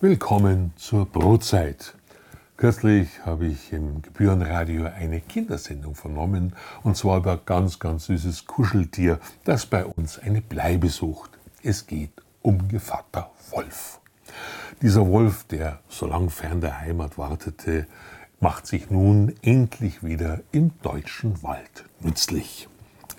Willkommen zur Brotzeit. Kürzlich habe ich im Gebührenradio eine Kindersendung vernommen, und zwar über ganz, ganz süßes Kuscheltier, das bei uns eine Bleibe sucht. Es geht um Gevatter Wolf. Dieser Wolf, der so lang fern der Heimat wartete, macht sich nun endlich wieder im deutschen Wald nützlich.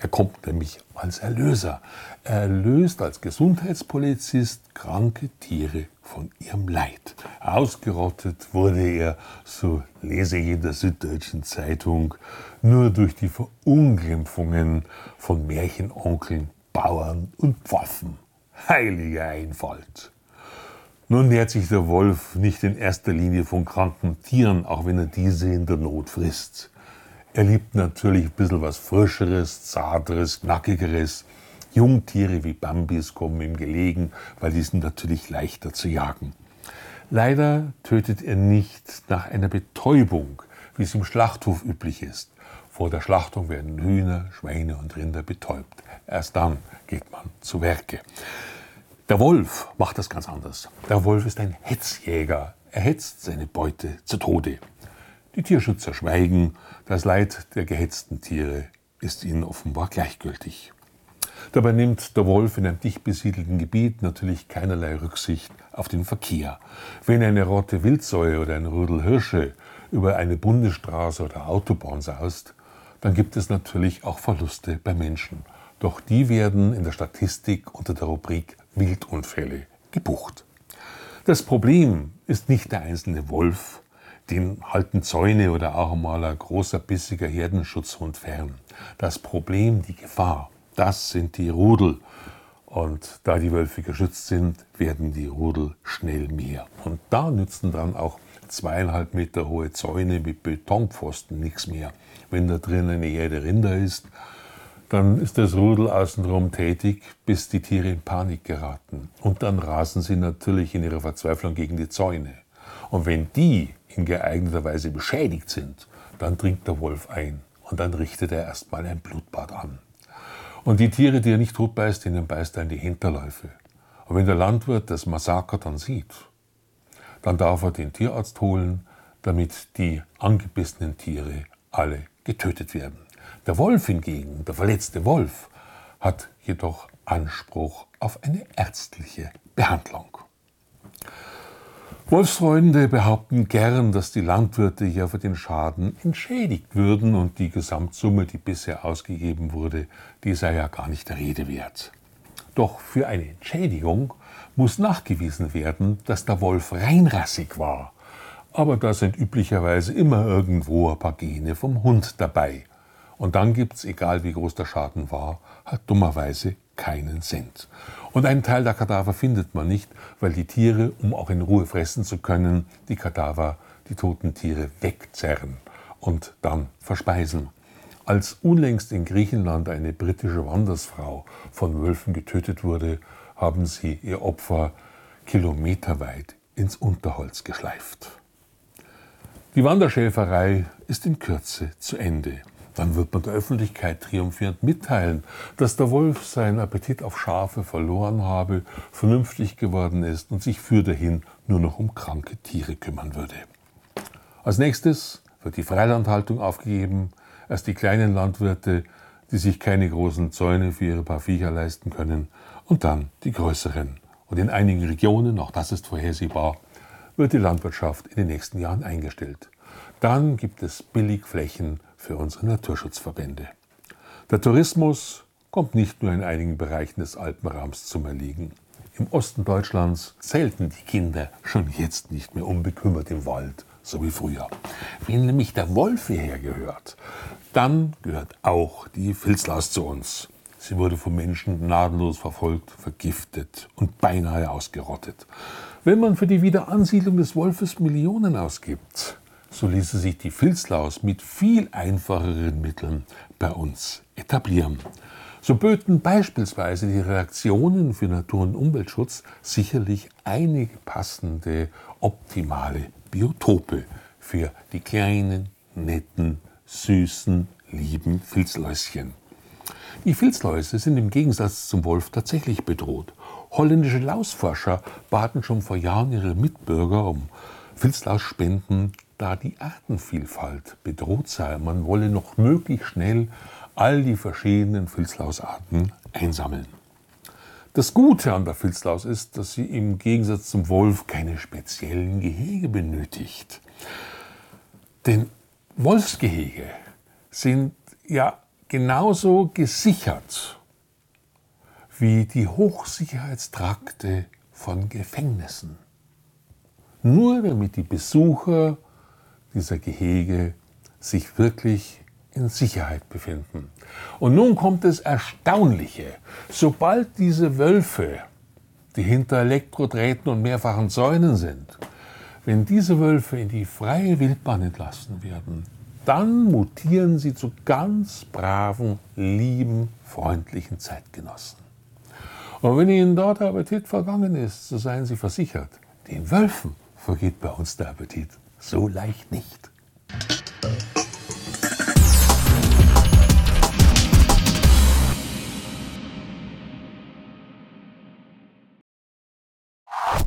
Er kommt nämlich als Erlöser. Er löst als Gesundheitspolizist kranke Tiere von ihrem Leid. Ausgerottet wurde er, so lese ich in der Süddeutschen Zeitung, nur durch die Verunglimpfungen von Märchenonkeln, Bauern und Pfaffen. Heilige Einfalt! Nun nährt sich der Wolf nicht in erster Linie von kranken Tieren, auch wenn er diese in der Not frisst. Er liebt natürlich ein bisschen was Frischeres, Zarteres, Knackigeres. Jungtiere wie Bambis kommen ihm gelegen, weil die sind natürlich leichter zu jagen. Leider tötet er nicht nach einer Betäubung, wie es im Schlachthof üblich ist. Vor der Schlachtung werden Hühner, Schweine und Rinder betäubt. Erst dann geht man zu Werke. Der Wolf macht das ganz anders. Der Wolf ist ein Hetzjäger. Er hetzt seine Beute zu Tode. Die Tierschützer schweigen, das Leid der gehetzten Tiere ist ihnen offenbar gleichgültig. Dabei nimmt der Wolf in einem dicht besiedelten Gebiet natürlich keinerlei Rücksicht auf den Verkehr. Wenn eine Rotte Wildsäue oder ein Rudel Hirsche über eine Bundesstraße oder Autobahn saust, dann gibt es natürlich auch Verluste bei Menschen. Doch die werden in der Statistik unter der Rubrik Wildunfälle gebucht. Das Problem ist nicht der einzelne Wolf, den halten Zäune oder auch mal ein großer bissiger Herdenschutzhund fern. Das Problem, die Gefahr, das sind die Rudel. Und da die Wölfe geschützt sind, werden die Rudel schnell mehr. Und da nützen dann auch zweieinhalb Meter hohe Zäune mit Betonpfosten nichts mehr. Wenn da drin eine Herde Rinder ist, dann ist das Rudel außenrum tätig, bis die Tiere in Panik geraten. Und dann rasen sie natürlich in ihrer Verzweiflung gegen die Zäune. Und wenn die in geeigneter Weise beschädigt sind, dann dringt der Wolf ein und dann richtet er erstmal ein Blutbad an. Und die Tiere, die er nicht totbeißt, denen beißt er in die Hinterläufe. Und wenn der Landwirt das Massaker dann sieht, dann darf er den Tierarzt holen, damit die angebissenen Tiere alle getötet werden. Der Wolf hingegen, der verletzte Wolf, hat jedoch Anspruch auf eine ärztliche Behandlung. Wolfsfreunde behaupten gern, dass die Landwirte ja für den Schaden entschädigt würden und die Gesamtsumme, die bisher ausgegeben wurde, die sei ja gar nicht der Rede wert. Doch für eine Entschädigung muss nachgewiesen werden, dass der Wolf reinrassig war. Aber da sind üblicherweise immer irgendwo ein paar Gene vom Hund dabei. Und dann gibt's, egal wie groß der Schaden war, halt dummerweise keinen Cent. Und einen Teil der Kadaver findet man nicht, weil die Tiere, um auch in Ruhe fressen zu können, die Kadaver, die toten Tiere wegzerren und dann verspeisen. Als unlängst in Griechenland eine britische Wandersfrau von Wölfen getötet wurde, haben sie ihr Opfer kilometerweit ins Unterholz geschleift. Die Wanderschäferei ist in Kürze zu Ende. Dann wird man der Öffentlichkeit triumphierend mitteilen, dass der Wolf seinen Appetit auf Schafe verloren habe, vernünftig geworden ist und sich für dahin nur noch um kranke Tiere kümmern würde. Als nächstes wird die Freilandhaltung aufgegeben, erst die kleinen Landwirte, die sich keine großen Zäune für ihre paar Viecher leisten können, und dann die größeren. Und in einigen Regionen, auch das ist vorhersehbar, wird die Landwirtschaft in den nächsten Jahren eingestellt. Dann gibt es Billigflächen für unsere Naturschutzverbände. Der Tourismus kommt nicht nur in einigen Bereichen des Alpenraums zum Erliegen. Im Osten Deutschlands zelten die Kinder schon jetzt nicht mehr unbekümmert im Wald, so wie früher. Wenn nämlich der Wolf hierher gehört, dann gehört auch die Filzlaus zu uns. Sie wurde vom Menschen gnadenlos verfolgt, vergiftet und beinahe ausgerottet. Wenn man für die Wiederansiedlung des Wolfes Millionen ausgibt, so ließe sich die Filzlaus mit viel einfacheren Mitteln bei uns etablieren. So böten beispielsweise die Reaktionen für Natur- und Umweltschutz sicherlich einige passende, optimale Biotope für die kleinen, netten, süßen, lieben Filzläuschen. Die Filzläuse sind im Gegensatz zum Wolf tatsächlich bedroht. Holländische Lausforscher baten schon vor Jahren ihre Mitbürger um Filzlausspenden, da die Artenvielfalt bedroht sei. Man wolle noch möglichst schnell all die verschiedenen Filzlausarten einsammeln. Das Gute an der Filzlaus ist, dass sie im Gegensatz zum Wolf keine speziellen Gehege benötigt. Denn Wolfsgehege sind ja genauso gesichert wie die Hochsicherheitstrakte von Gefängnissen. Nur damit die Besucher dieser Gehege sich wirklich in Sicherheit befinden. Und nun kommt das Erstaunliche. Sobald diese Wölfe, die hinter Elektrodrähten und mehrfachen Zäunen sind, wenn diese Wölfe in die freie Wildbahn entlassen werden, dann mutieren sie zu ganz braven, lieben, freundlichen Zeitgenossen. Und wenn Ihnen dort der Appetit vergangen ist, so seien Sie versichert, den Wölfen vergeht bei uns der Appetit so leicht nicht.